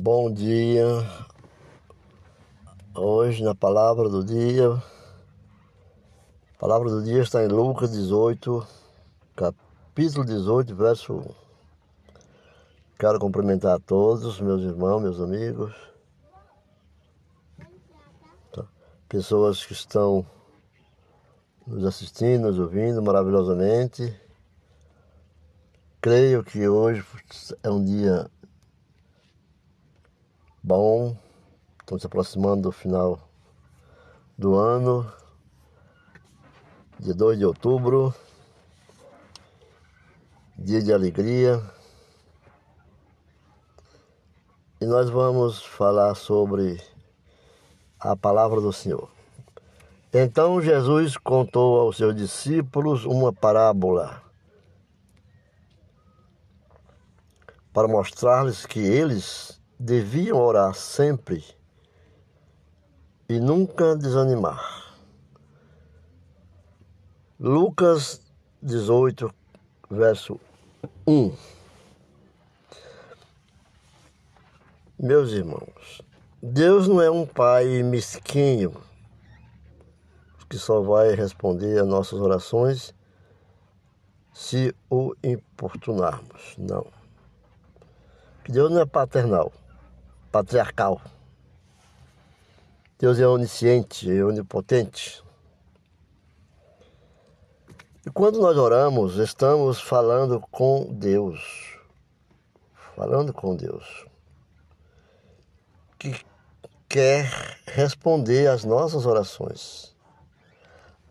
Bom dia. Hoje na palavra do dia. A palavra do dia está em Lucas 18, capítulo 18, verso 1. Quero cumprimentar a todos, meus irmãos, meus amigos, tá? pessoas que estão nos assistindo, nos ouvindo maravilhosamente. Creio que hoje é um dia bom. Estamos aproximando do final do ano, dia 2 de outubro, dia de alegria. E nós vamos falar sobre a palavra do Senhor. Então Jesus contou aos seus discípulos uma parábola para mostrar-lhes que eles deviam orar sempre e nunca desanimar. Lucas 18, verso 1. Meus irmãos, Deus não é um pai mesquinho que só vai responder a nossas orações se o importunarmos. Não. Deus não é paternal patriarcal. Deus é onisciente, é onipotente. E quando nós oramos, estamos falando com Deus. Falando com Deus. Que quer responder às nossas orações,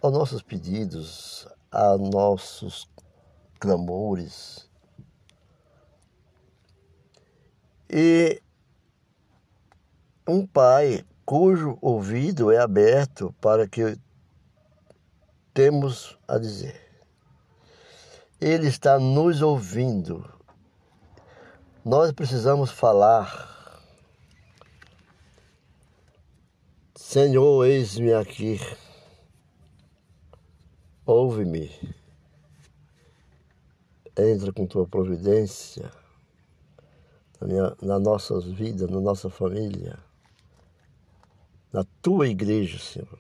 aos nossos pedidos, a nossos clamores. E um pai cujo ouvido é aberto para que temos a dizer. Ele está nos ouvindo. Nós precisamos falar. Senhor, eis-me aqui. Ouve-me. Entra com tua providência na, minha, nas nossas vidas, na nossa família na tua igreja, Senhor.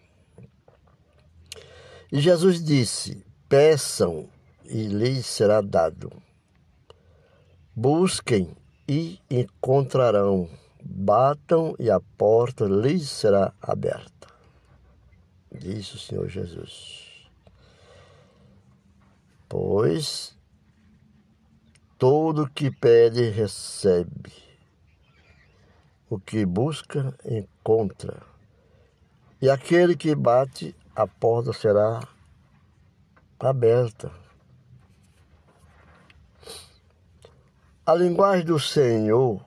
E Jesus disse: Peçam e lhes será dado. Busquem e encontrarão. Batam e a porta lhes será aberta. Disse o Senhor Jesus. Pois todo que pede recebe, o que busca encontra e aquele que bate, a porta será aberta. A linguagem do Senhor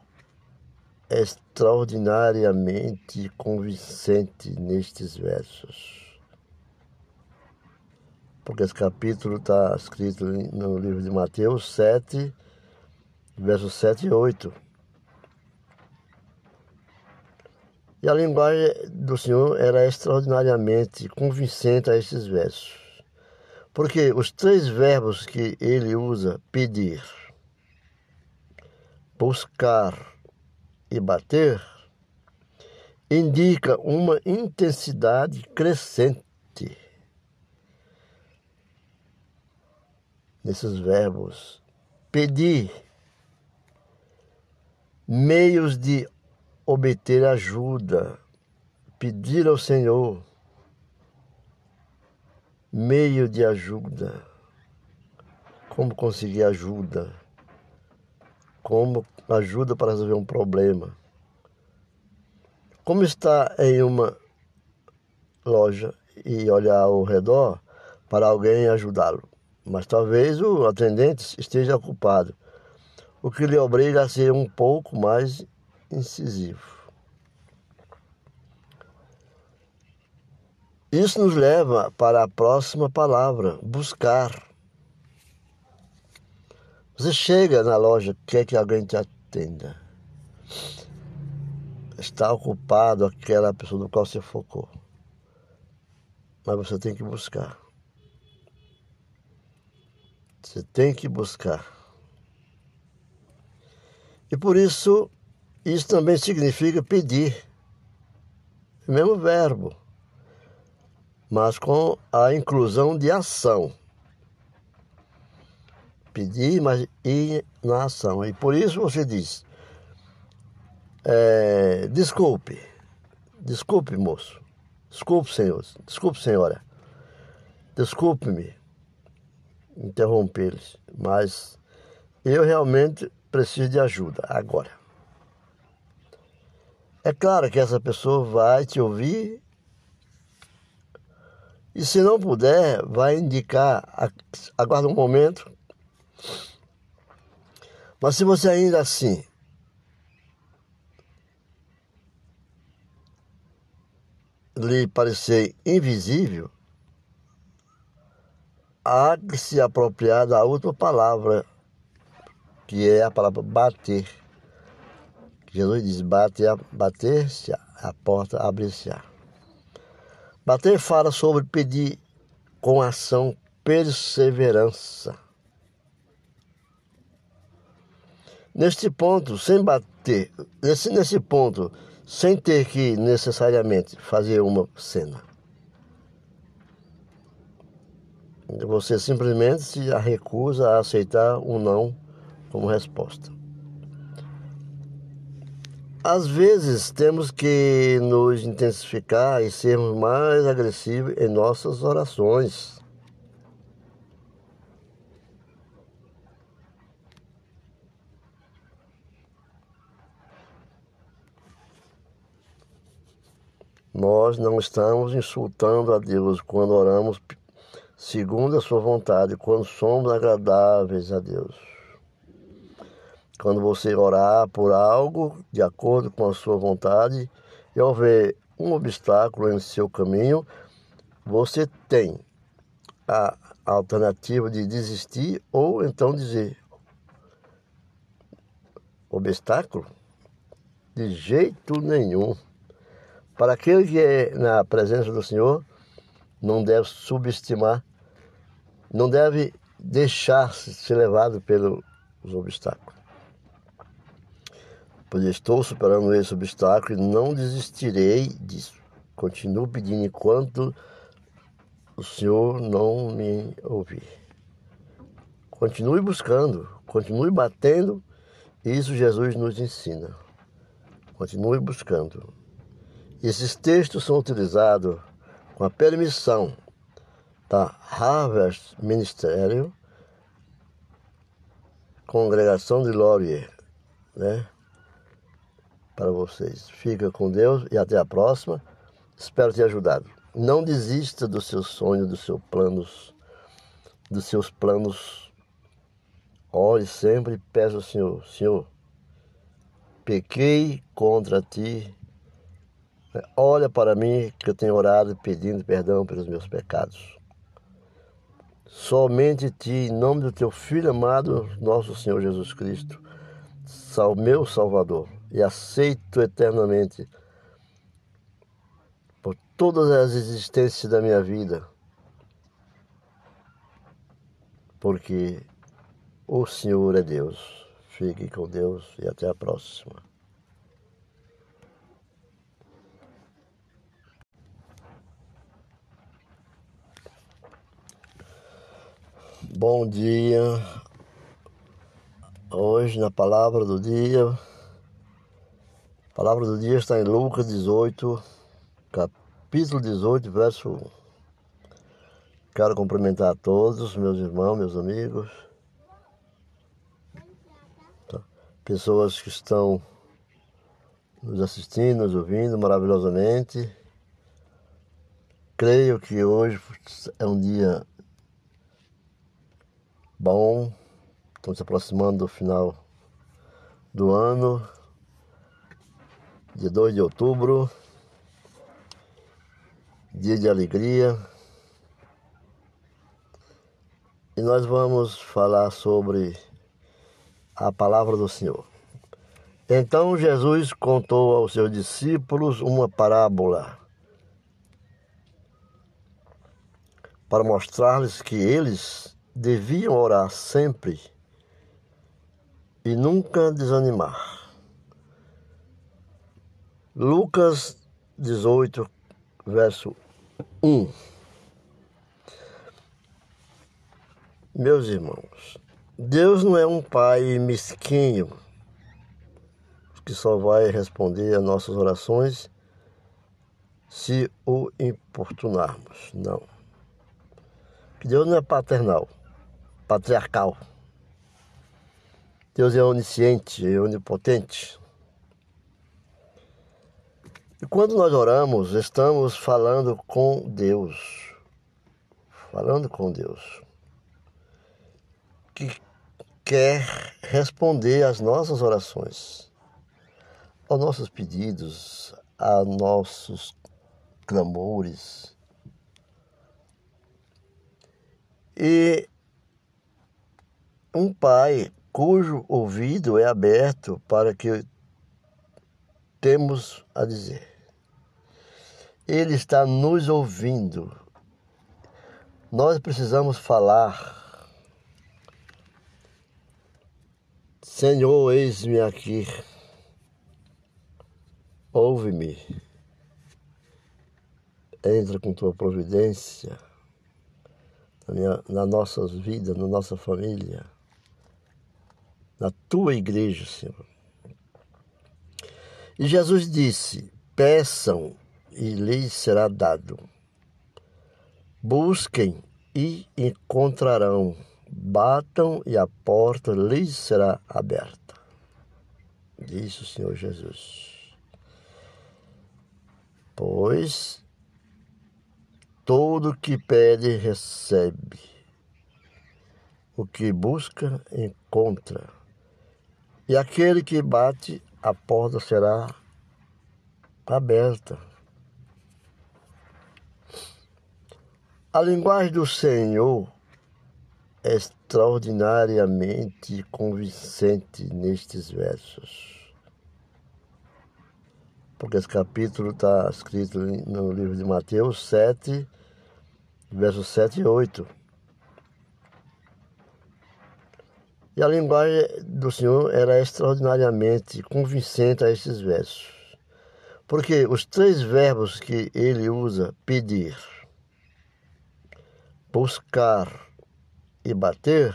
é extraordinariamente convincente nestes versos. Porque esse capítulo está escrito no livro de Mateus 7, versos 7 e 8. E a linguagem do Senhor era extraordinariamente convincente a esses versos. Porque os três verbos que ele usa, pedir, buscar e bater, indica uma intensidade crescente nesses verbos. Pedir meios de obter ajuda, pedir ao Senhor meio de ajuda, como conseguir ajuda, como ajuda para resolver um problema. Como está em uma loja e olhar ao redor para alguém ajudá-lo, mas talvez o atendente esteja ocupado, o que lhe obriga a ser um pouco mais incisivo. Isso nos leva para a próxima palavra, buscar. Você chega na loja, quer que alguém te atenda. Está ocupado aquela pessoa no qual você focou. Mas você tem que buscar. Você tem que buscar. E por isso Isso também significa pedir. O mesmo verbo, mas com a inclusão de ação. Pedir, mas ir na ação. E por isso você diz: é, desculpe, desculpe, moço, desculpe, senhor, desculpe, senhora, desculpe-me interrompê-los, mas eu realmente preciso de ajuda agora. É claro que essa pessoa vai te ouvir e se não puder, vai indicar, aguarda um momento. Mas se você ainda assim lhe parecer invisível, há que se apropriar da outra palavra, que é a palavra bater. Jesus diz: bater, bater-se, a porta abrir-se-á. Bater fala sobre pedir com ação perseverança. Neste ponto, sem bater, nesse, nesse ponto, sem ter que necessariamente fazer uma cena. Você simplesmente se recusa a aceitar um não como resposta. Às vezes temos que nos intensificar e sermos mais agressivos em nossas orações. Nós não estamos insultando a Deus quando oramos segundo a sua vontade, quando somos agradáveis a Deus. Quando você orar por algo de acordo com a sua vontade e houver um obstáculo em seu caminho, você tem a alternativa de desistir ou então dizer: obstáculo? De jeito nenhum. Para aquele que é na presença do Senhor, não deve subestimar não deve deixar-se ser levado pelos obstáculos. Pois estou superando esse obstáculo e não desistirei disso. Continuo pedindo enquanto o Senhor não me ouvir. Continue buscando, continue batendo, isso Jesus nos ensina. Continue buscando. Esses textos são utilizados com a permissão da Harvest Ministério, Congregação de Laurier, né? Para vocês. Fica com Deus e até a próxima. Espero ter ajudado. Não desista dos seus sonhos, dos seus planos, dos seus planos. Ore sempre e peça ao Senhor, Senhor, pequei contra ti. Olha para mim que eu tenho orado pedindo perdão pelos meus pecados. Somente ti, em nome do teu Filho amado, nosso Senhor Jesus Cristo, meu Salvador, e aceito eternamente por todas as existências da minha vida, porque o Senhor é Deus. Fique com Deus e até a próxima. Bom dia. Hoje na palavra do dia. A palavra do dia está em Lucas 18, capítulo 18, verso 1. Quero cumprimentar a todos, meus irmãos, meus amigos, tá? pessoas que estão nos assistindo, nos ouvindo maravilhosamente. Creio que hoje é um dia Bom, estamos se aproximando do final do ano, dia 2 de outubro, dia de alegria. E nós vamos falar sobre a palavra do Senhor. Então Jesus contou aos seus discípulos uma parábola para mostrar-lhes que eles deviam orar sempre e nunca desanimar. Lucas 18, verso 1. Meus irmãos, Deus não é um pai mesquinho que só vai responder a nossas orações se o importunarmos. Não. Deus não é paternal, patriarcal. Deus é onisciente, é onipotente. E quando nós oramos, estamos falando com Deus. Falando com Deus. Que quer responder às nossas orações, aos nossos pedidos, a nossos clamores. E um pai cujo ouvido é aberto para que temos a dizer. Ele está nos ouvindo. Nós precisamos falar. Senhor, eis-me aqui. Ouve-me. Entra com tua providência na, minha, nas nossas vidas, na nossa família, na tua igreja, Senhor. E Jesus disse: Peçam e lhes será dado. Busquem e encontrarão. Batam e a porta lhes será aberta. Disse o Senhor Jesus. Pois todo que pede recebe, o que busca encontra, e aquele que bate, a porta será aberta. A linguagem do Senhor é extraordinariamente convincente nestes versos. Porque esse capítulo está escrito no livro de Mateus 7, versos 7 e 8. E a linguagem do Senhor era extraordinariamente convincente a esses versos. Porque os três verbos que ele usa, pedir, buscar e bater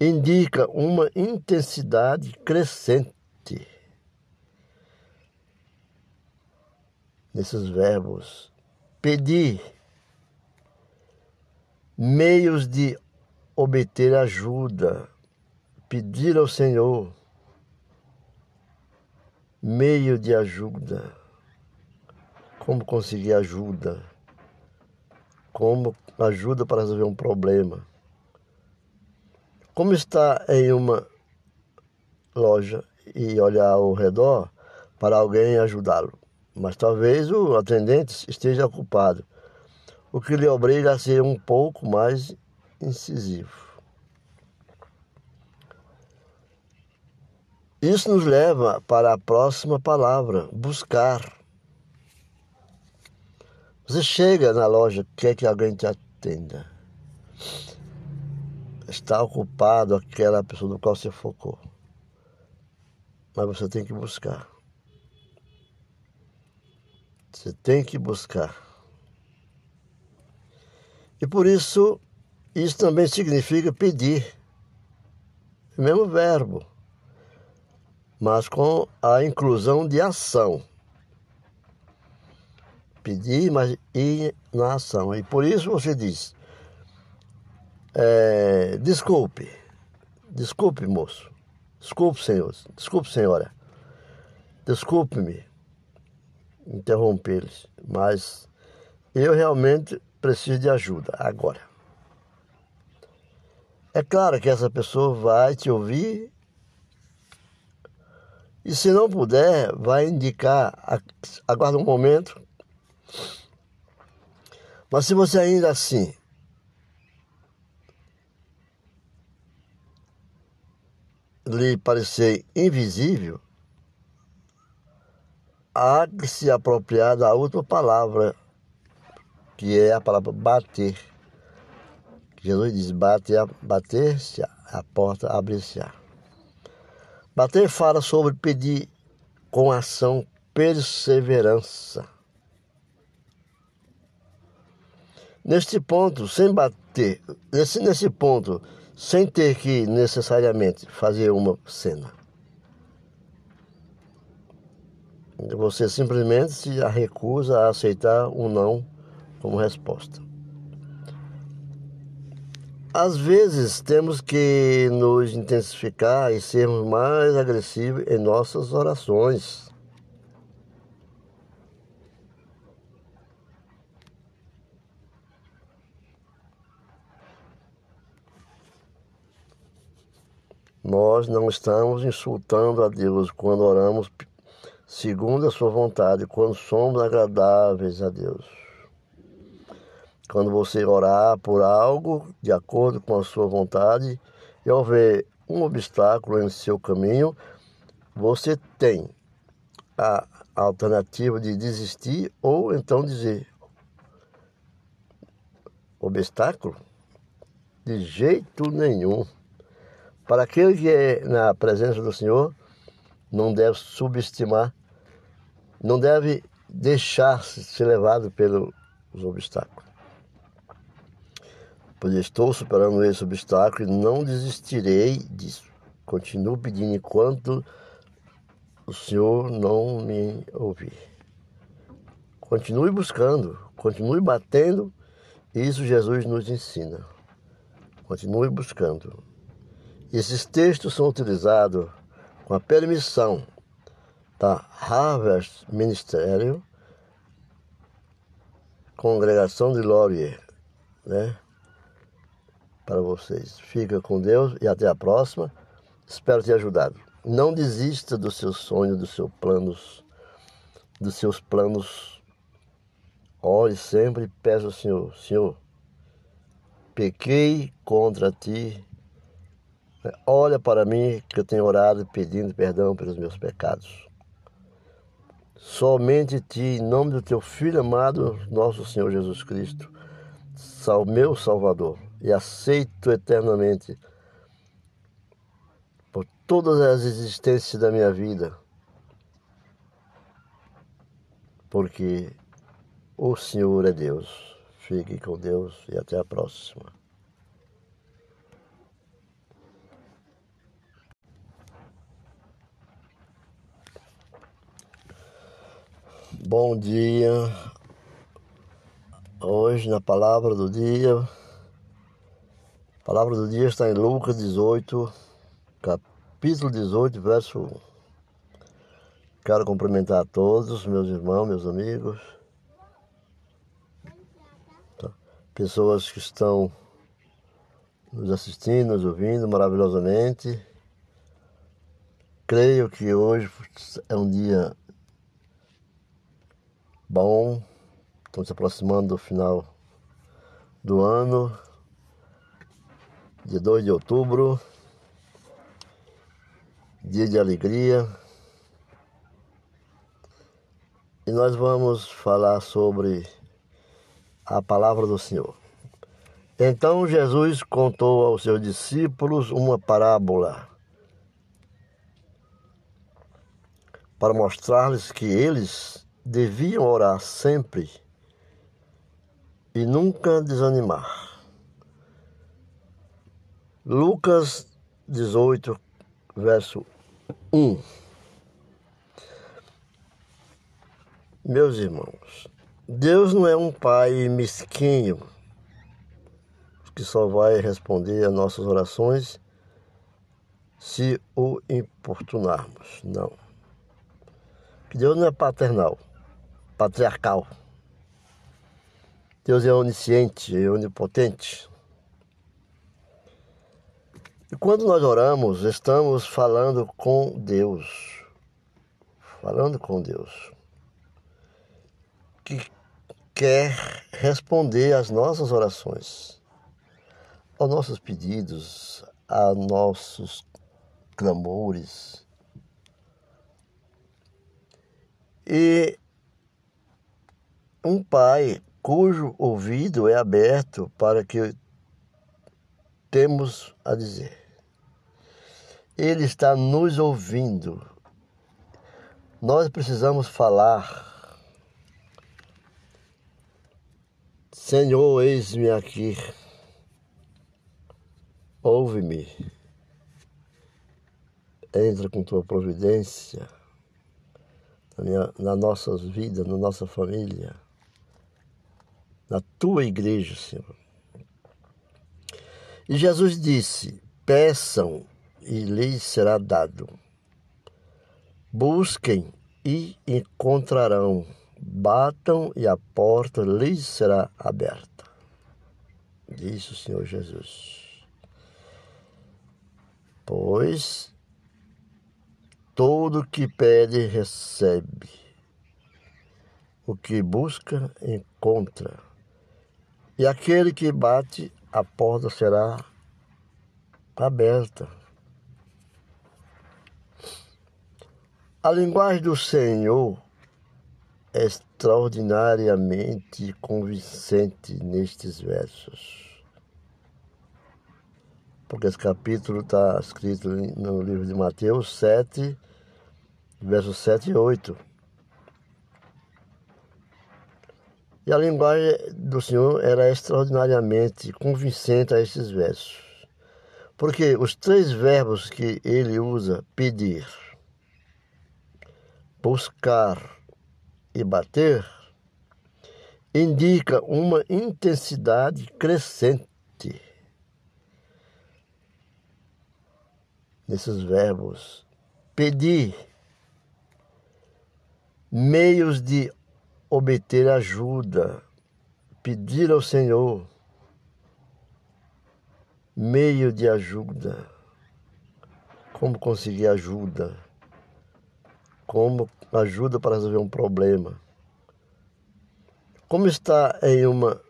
indica uma intensidade crescente nesses verbos. Pedir meios de obter ajuda, pedir ao Senhor meio de ajuda, como conseguir ajuda? Como ajuda para resolver um problema. Como está em uma loja e olhar ao redor para alguém ajudá-lo, mas talvez o atendente esteja ocupado, o que lhe obriga a ser um pouco mais incisivo. Isso nos leva para a próxima palavra, buscar. Você chega na loja, quer que alguém te atenda. Está ocupado aquela pessoa do qual você focou. Mas você tem que buscar. Você tem que buscar. E por isso, isso também significa pedir. O mesmo verbo, mas com a inclusão de ação pedir, mas ir na ação. E por isso você diz: é, desculpe, desculpe, moço, desculpe, senhor, desculpe, senhora, desculpe-me interrompê-los, mas eu realmente preciso de ajuda agora. É claro que essa pessoa vai te ouvir e se não puder, vai indicar, aguarda um momento, mas se você ainda assim lhe parecer invisível, há que se apropriar da última palavra, que é a palavra bater. Jesus diz: bater, bater-se, a porta abrir-se-á. Bater fala sobre pedir com ação perseverança. Neste ponto, sem bater, nesse, nesse ponto, sem ter que necessariamente fazer uma cena. Você simplesmente se recusa a aceitar um não como resposta. Às vezes temos que nos intensificar e sermos mais agressivos em nossas orações. Nós não estamos insultando a Deus quando oramos segundo a sua vontade, quando somos agradáveis a Deus. Quando você orar por algo de acordo com a sua vontade e houver um obstáculo em seu caminho, você tem a alternativa de desistir ou então dizer: obstáculo? De jeito nenhum. Para aquele que é na presença do Senhor, não deve subestimar, não deve deixar-se ser levado pelos obstáculos. Pois estou superando esse obstáculo e não desistirei disso. Continuo pedindo enquanto o Senhor não me ouvir. Continue buscando, continue batendo, isso Jesus nos ensina. Continue buscando. Esses textos são utilizados com a permissão da Harvest Ministério, Congregação de Laurier, né? Para vocês. Fica com Deus e até a próxima. Espero ter ajudado. Não desista dos seus sonhos, dos seus planos, dos seus planos. Ore sempre e peça ao Senhor, Senhor, pequei contra ti Olha para mim que eu tenho orado pedindo perdão pelos meus pecados. Somente ti, em nome do teu Filho amado, nosso Senhor Jesus Cristo, meu Salvador, e aceito eternamente por todas as existências da minha vida, porque o Senhor é Deus. Fique com Deus e até a próxima. Bom dia. Hoje na palavra do dia. Palavra do dia está em Lucas 18, capítulo 18, verso 1. Quero cumprimentar a todos, meus irmãos, meus amigos, tá? pessoas que estão nos assistindo, nos ouvindo maravilhosamente. Creio que hoje é um dia Bom, estamos se aproximando do final do ano, dia 2 de outubro, dia de alegria. E nós vamos falar sobre a palavra do Senhor. Então Jesus contou aos seus discípulos uma parábola para mostrar-lhes que eles deviam orar sempre e nunca desanimar. Lucas 18, verso 1. Meus irmãos, Deus não é um pai mesquinho que só vai responder a nossas orações se o importunarmos. Não. Deus não é paternal patriarcal. Deus é onisciente, é onipotente. E quando nós oramos, estamos falando com Deus. Falando com Deus. Que quer responder às nossas orações, aos nossos pedidos, a nossos clamores. E um pai cujo ouvido é aberto para que temos a dizer. Ele está nos ouvindo. Nós precisamos falar. Senhor, eis-me aqui. Ouve-me. Entra com tua providência na, minha, nas nossas vidas, na nossa família, na tua igreja, Senhor. E Jesus disse: Peçam e lhes será dado. Busquem e encontrarão. Batam e a porta lhes será aberta. Disse o Senhor Jesus. Pois todo que pede recebe, o que busca encontra, e aquele que bate, a porta será aberta. A linguagem do Senhor é extraordinariamente convincente nestes versos. Porque esse capítulo está escrito no livro de Mateus 7, versos 7 e 8. E a linguagem do Senhor era extraordinariamente convincente a esses versos. Porque os três verbos que ele usa, pedir, buscar e bater, indica uma intensidade crescente nesses verbos. Pedir meios de obter ajuda, pedir ao Senhor meio de ajuda, como conseguir ajuda? Como ajuda para resolver um problema. Como está em uma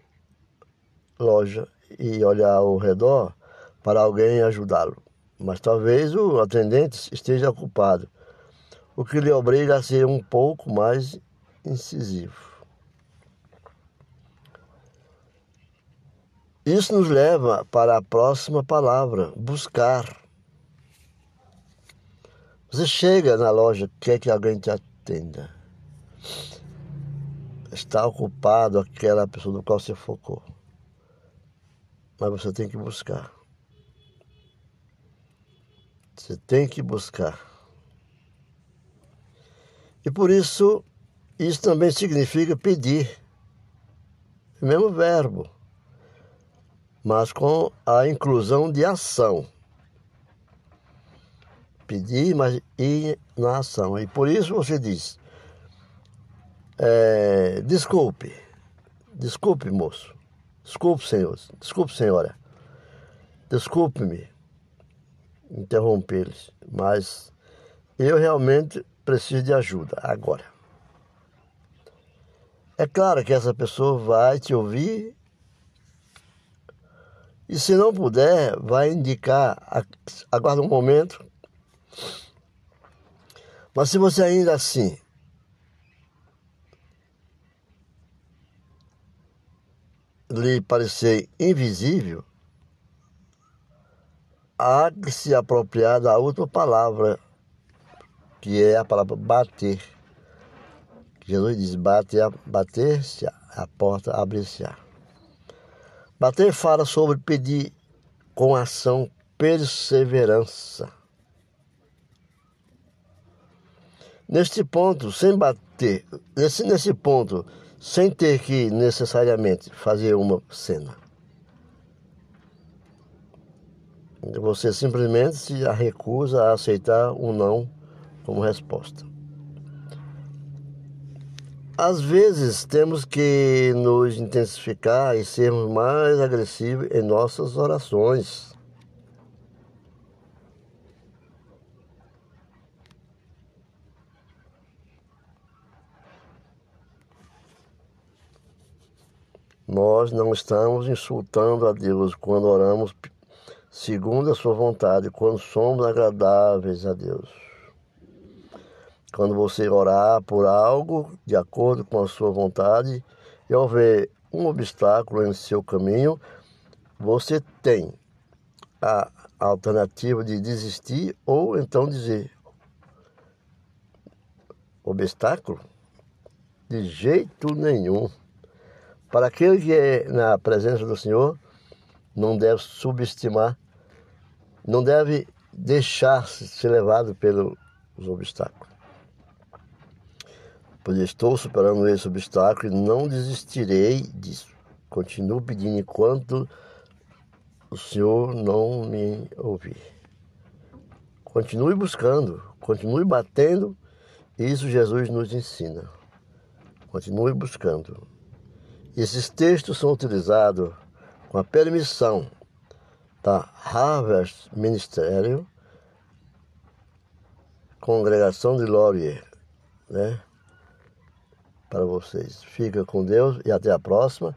loja e olhar ao redor para alguém ajudá-lo, mas talvez o atendente esteja ocupado, o que lhe obriga a ser um pouco mais incisivo. Isso nos leva para a próxima palavra, buscar. Você chega na loja, quer que alguém te atenda. Está ocupado aquela pessoa do qual você focou. Mas você tem que buscar. Você tem que buscar. E por isso, isso também significa pedir. O mesmo verbo, mas com a inclusão de ação pedir, mas ir na ação. E por isso você diz: é, desculpe, desculpe, moço, desculpe, senhor, desculpe, senhora, desculpe-me interrompê-los, mas eu realmente preciso de ajuda agora. É claro que essa pessoa vai te ouvir e se não puder, vai indicar, aguarda um momento, mas se você ainda assim lhe parecer invisível, há que se apropriar da outra palavra, que é a palavra bater. Jesus diz: bater, bater-se, a porta abre-se-á. Bater fala sobre pedir com ação perseverança. Neste ponto, sem bater, nesse, nesse ponto, sem ter que necessariamente fazer uma cena. Você simplesmente se recusa a aceitar um não como resposta. Às vezes temos que nos intensificar e sermos mais agressivos em nossas orações. Nós não estamos insultando a Deus quando oramos segundo a sua vontade, quando somos agradáveis a Deus. Quando você orar por algo de acordo com a sua vontade e houver um obstáculo em seu caminho, você tem a alternativa de desistir ou então dizer: obstáculo? De jeito nenhum. Para aquele que é na presença do Senhor, não deve subestimar, não deve deixar-se ser levado pelos obstáculos. Pois estou superando esse obstáculo e não desistirei disso. Continuo pedindo enquanto o Senhor não me ouvir. Continue buscando, continue batendo, isso Jesus nos ensina. Continue buscando. Esses textos são utilizados com a permissão da Harvest Ministério, Congregação de Laurier, né? Para vocês. Fica com Deus e até a próxima.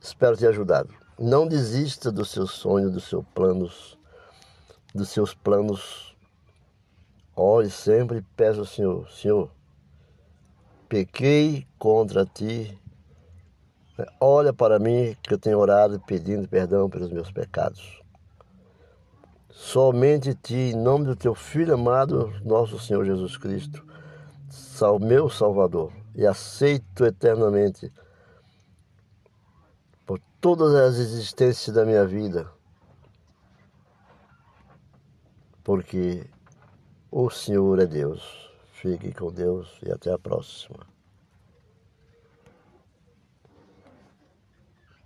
Espero ter ajudado. Não desista dos seus sonhos, dos seus planos, dos seus planos. Ore sempre e peça ao Senhor, Senhor, pequei contra ti. Olha para mim que eu tenho orado pedindo perdão pelos meus pecados. Somente ti, em nome do teu Filho amado, nosso Senhor Jesus Cristo, meu Salvador, e aceito eternamente por todas as existências da minha vida, porque o Senhor é Deus. Fique com Deus e até a próxima.